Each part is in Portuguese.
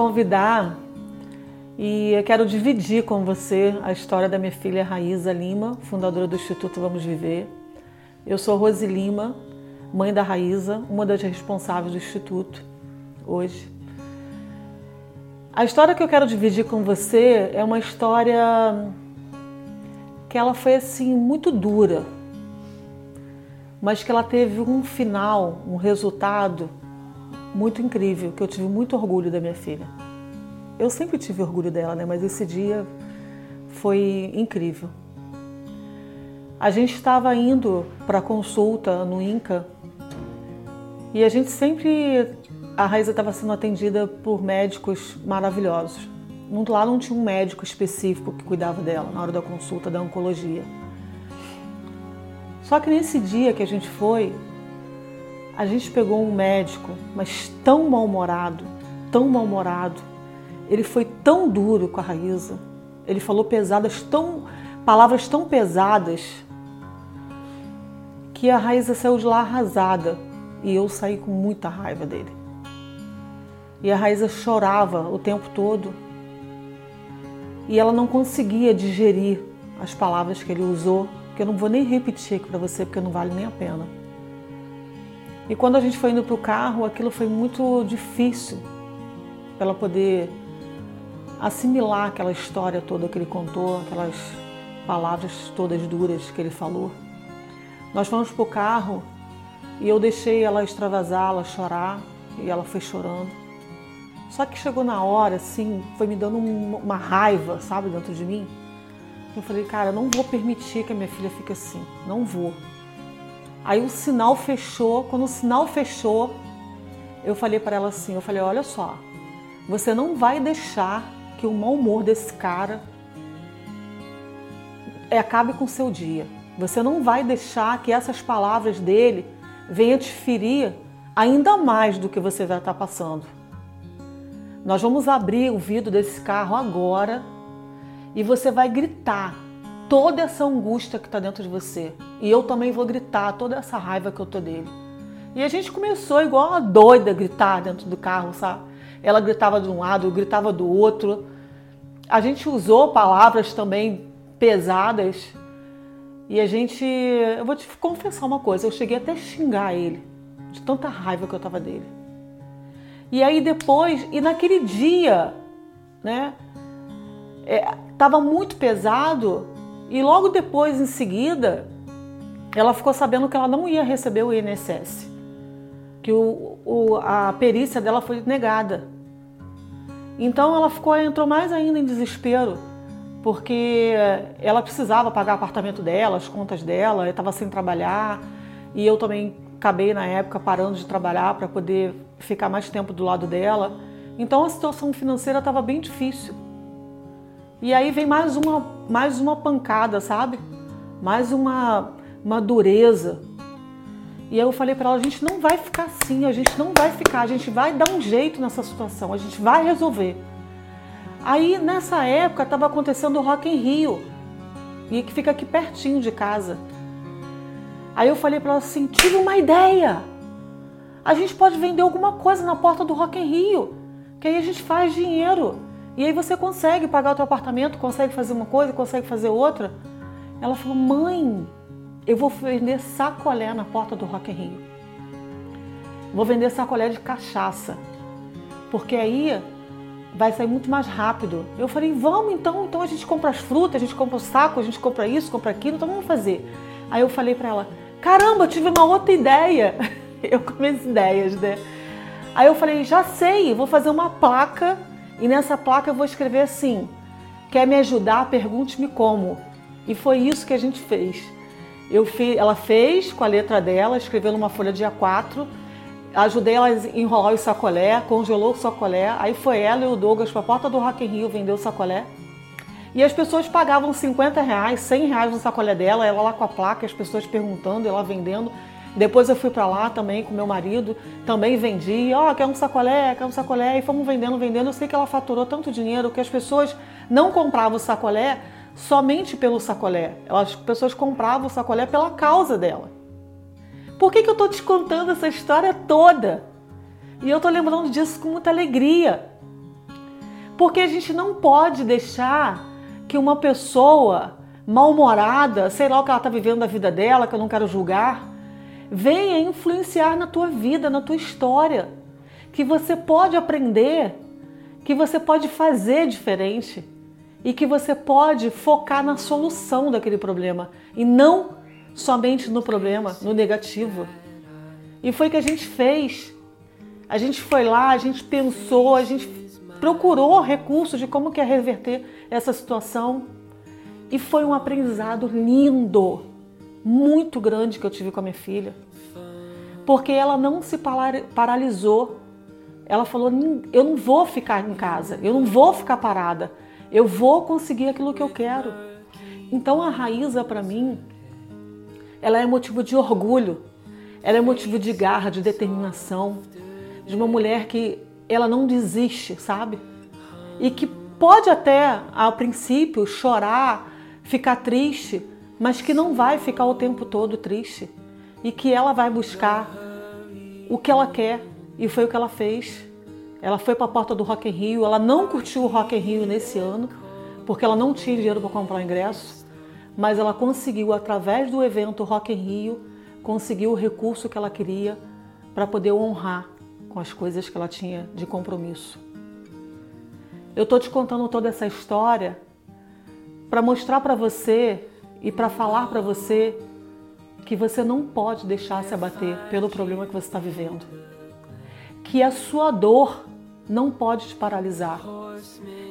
convidar e eu quero dividir com você a história da minha filha Raíza Lima, fundadora do Instituto Vamos Viver. Eu sou Rose Lima, mãe da Raíza, uma das responsáveis do Instituto hoje. A história que eu quero dividir com você é uma história que ela foi assim muito dura, mas que ela teve um final, um resultado muito incrível, que eu tive muito orgulho da minha filha. Eu sempre tive orgulho dela, né? Mas esse dia foi incrível. A gente estava indo para consulta no INCA e a gente sempre a Raíza estava sendo atendida por médicos maravilhosos. Lá não tinha um médico específico que cuidava dela na hora da consulta da oncologia. Só que nesse dia que a gente foi, a gente pegou um médico, mas tão mal-humorado, tão mal-humorado. Ele foi tão duro com a Raíza. Ele falou pesadas, tão palavras tão pesadas que a Raíza saiu de lá arrasada e eu saí com muita raiva dele. E a Raíza chorava o tempo todo. E ela não conseguia digerir as palavras que ele usou, que eu não vou nem repetir aqui para você, porque não vale nem a pena. E quando a gente foi indo para o carro, aquilo foi muito difícil para ela poder assimilar aquela história toda que ele contou, aquelas palavras todas duras que ele falou. Nós fomos para o carro e eu deixei ela extravasar, ela chorar, e ela foi chorando. Só que chegou na hora, assim, foi me dando uma raiva, sabe, dentro de mim. Eu falei, cara, não vou permitir que a minha filha fique assim, não vou. Aí o sinal fechou, quando o sinal fechou, eu falei para ela assim, eu falei, olha só, você não vai deixar que o mau humor desse cara acabe com o seu dia. Você não vai deixar que essas palavras dele venham te ferir ainda mais do que você vai estar passando. Nós vamos abrir o vidro desse carro agora e você vai gritar toda essa angústia que está dentro de você. E eu também vou gritar toda essa raiva que eu tô dele. E a gente começou igual uma doida a gritar dentro do carro, sabe? Ela gritava de um lado, eu gritava do outro. A gente usou palavras também pesadas. E a gente, eu vou te confessar uma coisa, eu cheguei até a xingar ele, de tanta raiva que eu tava dele. E aí depois, e naquele dia, né, é, tava muito pesado, e logo depois, em seguida, ela ficou sabendo que ela não ia receber o INSS, que o, o, a perícia dela foi negada. Então ela ficou, entrou mais ainda em desespero, porque ela precisava pagar o apartamento dela, as contas dela, estava sem trabalhar, e eu também acabei na época parando de trabalhar para poder ficar mais tempo do lado dela. Então a situação financeira estava bem difícil. E aí vem mais uma, mais uma pancada, sabe? Mais uma, uma dureza. E aí eu falei para ela, a gente não vai ficar assim, a gente não vai ficar, a gente vai dar um jeito nessa situação, a gente vai resolver. Aí nessa época estava acontecendo o Rock em Rio, e que fica aqui pertinho de casa. Aí eu falei para ela assim, tive uma ideia. A gente pode vender alguma coisa na porta do Rock em Rio, que aí a gente faz dinheiro. E aí você consegue pagar o teu apartamento, consegue fazer uma coisa, consegue fazer outra. Ela falou, mãe, eu vou vender sacolé na porta do Rock Rio. Vou vender sacolé de cachaça. Porque aí vai sair muito mais rápido. Eu falei, vamos então, então a gente compra as frutas, a gente compra o saco, a gente compra isso, compra aquilo, então vamos fazer. Aí eu falei para ela, caramba, tive uma outra ideia. Eu com ideias, né? Aí eu falei, já sei, vou fazer uma placa e nessa placa eu vou escrever assim: quer me ajudar? Pergunte-me como. E foi isso que a gente fez. Eu fiz, ela fez com a letra dela, escreveu numa folha de A4, ajudei ela a enrolar o sacolé, congelou o sacolé, aí foi ela e o Douglas para a porta do Rock in Rio vender o sacolé. E as pessoas pagavam 50 reais, 100 reais no sacolé dela, ela lá com a placa, as pessoas perguntando, ela vendendo. Depois eu fui para lá também com meu marido, também vendi, ó, oh, quer um sacolé, quer um sacolé, e fomos vendendo, vendendo. Eu sei que ela faturou tanto dinheiro que as pessoas não compravam o sacolé somente pelo sacolé. As pessoas compravam o sacolé pela causa dela. Por que, que eu estou te contando essa história toda? E eu estou lembrando disso com muita alegria. Porque a gente não pode deixar que uma pessoa mal-humorada, sei lá o que ela está vivendo da vida dela, que eu não quero julgar, venha influenciar na tua vida, na tua história. Que você pode aprender, que você pode fazer diferente e que você pode focar na solução daquele problema e não somente no problema, no negativo. E foi o que a gente fez. A gente foi lá, a gente pensou, a gente procurou recursos de como que é reverter essa situação. E foi um aprendizado lindo, muito grande que eu tive com a minha filha. Porque ela não se paralisou. Ela falou: eu não vou ficar em casa, eu não vou ficar parada, eu vou conseguir aquilo que eu quero. Então a Raíza, para mim, ela é motivo de orgulho, ela é motivo de garra, de determinação, de uma mulher que ela não desiste, sabe? E que pode até, ao princípio, chorar, ficar triste, mas que não vai ficar o tempo todo triste. E que ela vai buscar o que ela quer. E foi o que ela fez. Ela foi para a porta do Rock in Rio, ela não curtiu o Rock in Rio nesse ano, porque ela não tinha dinheiro para comprar o ingresso, mas ela conseguiu, através do evento Rock in Rio, conseguiu o recurso que ela queria para poder honrar com as coisas que ela tinha de compromisso. Eu estou te contando toda essa história para mostrar para você e para falar para você que você não pode deixar se abater pelo problema que você está vivendo. Que a sua dor não pode te paralisar.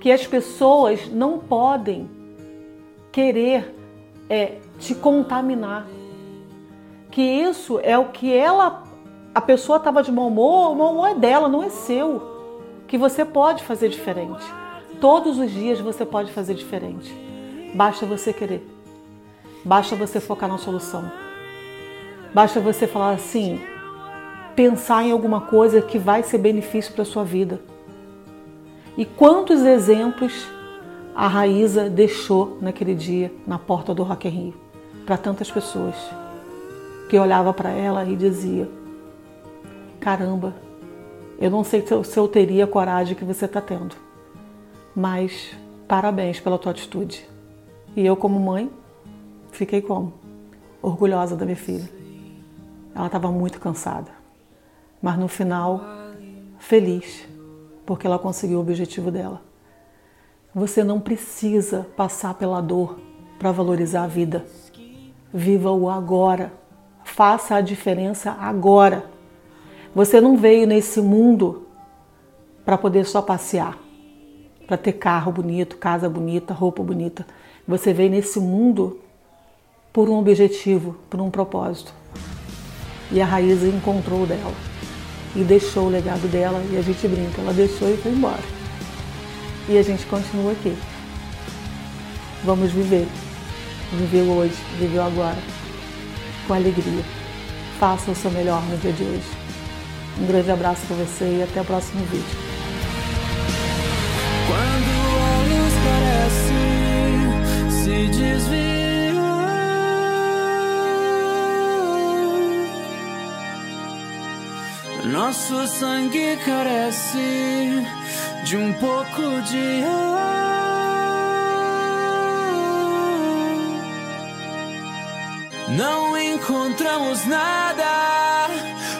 Que as pessoas não podem querer é, te contaminar. Que isso é o que ela a pessoa estava de mau humor, o mau humor é dela, não é seu. Que você pode fazer diferente. Todos os dias você pode fazer diferente. Basta você querer. Basta você focar na solução. Basta você falar assim, pensar em alguma coisa que vai ser benefício para sua vida. E quantos exemplos a Raíza deixou naquele dia na porta do Rock in Rio para tantas pessoas que olhava para ela e dizia: caramba, eu não sei se eu, se eu teria a coragem que você está tendo, mas parabéns pela tua atitude. E eu, como mãe, fiquei como? Orgulhosa da minha filha. Ela estava muito cansada, mas no final, feliz, porque ela conseguiu o objetivo dela. Você não precisa passar pela dor para valorizar a vida. Viva o agora. Faça a diferença agora. Você não veio nesse mundo para poder só passear, para ter carro bonito, casa bonita, roupa bonita. Você veio nesse mundo por um objetivo, por um propósito. E a Raíza encontrou dela e deixou o legado dela e a gente brinca, ela deixou e foi embora. E a gente continua aqui. Vamos viver. Viver hoje, viver agora, com alegria. Faça o seu melhor no dia de hoje. Um grande abraço para você e até o próximo vídeo. Nosso sangue carece de um pouco de ar. Não encontramos nada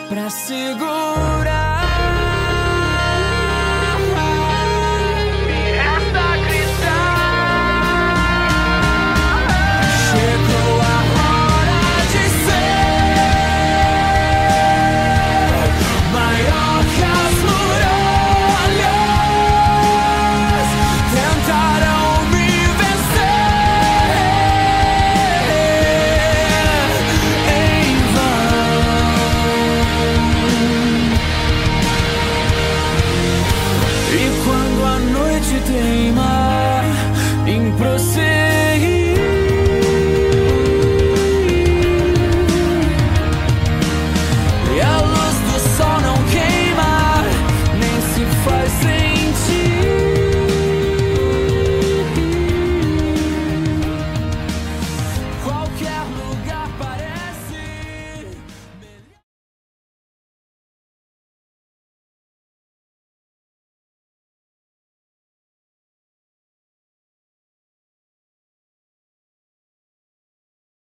pra segurar.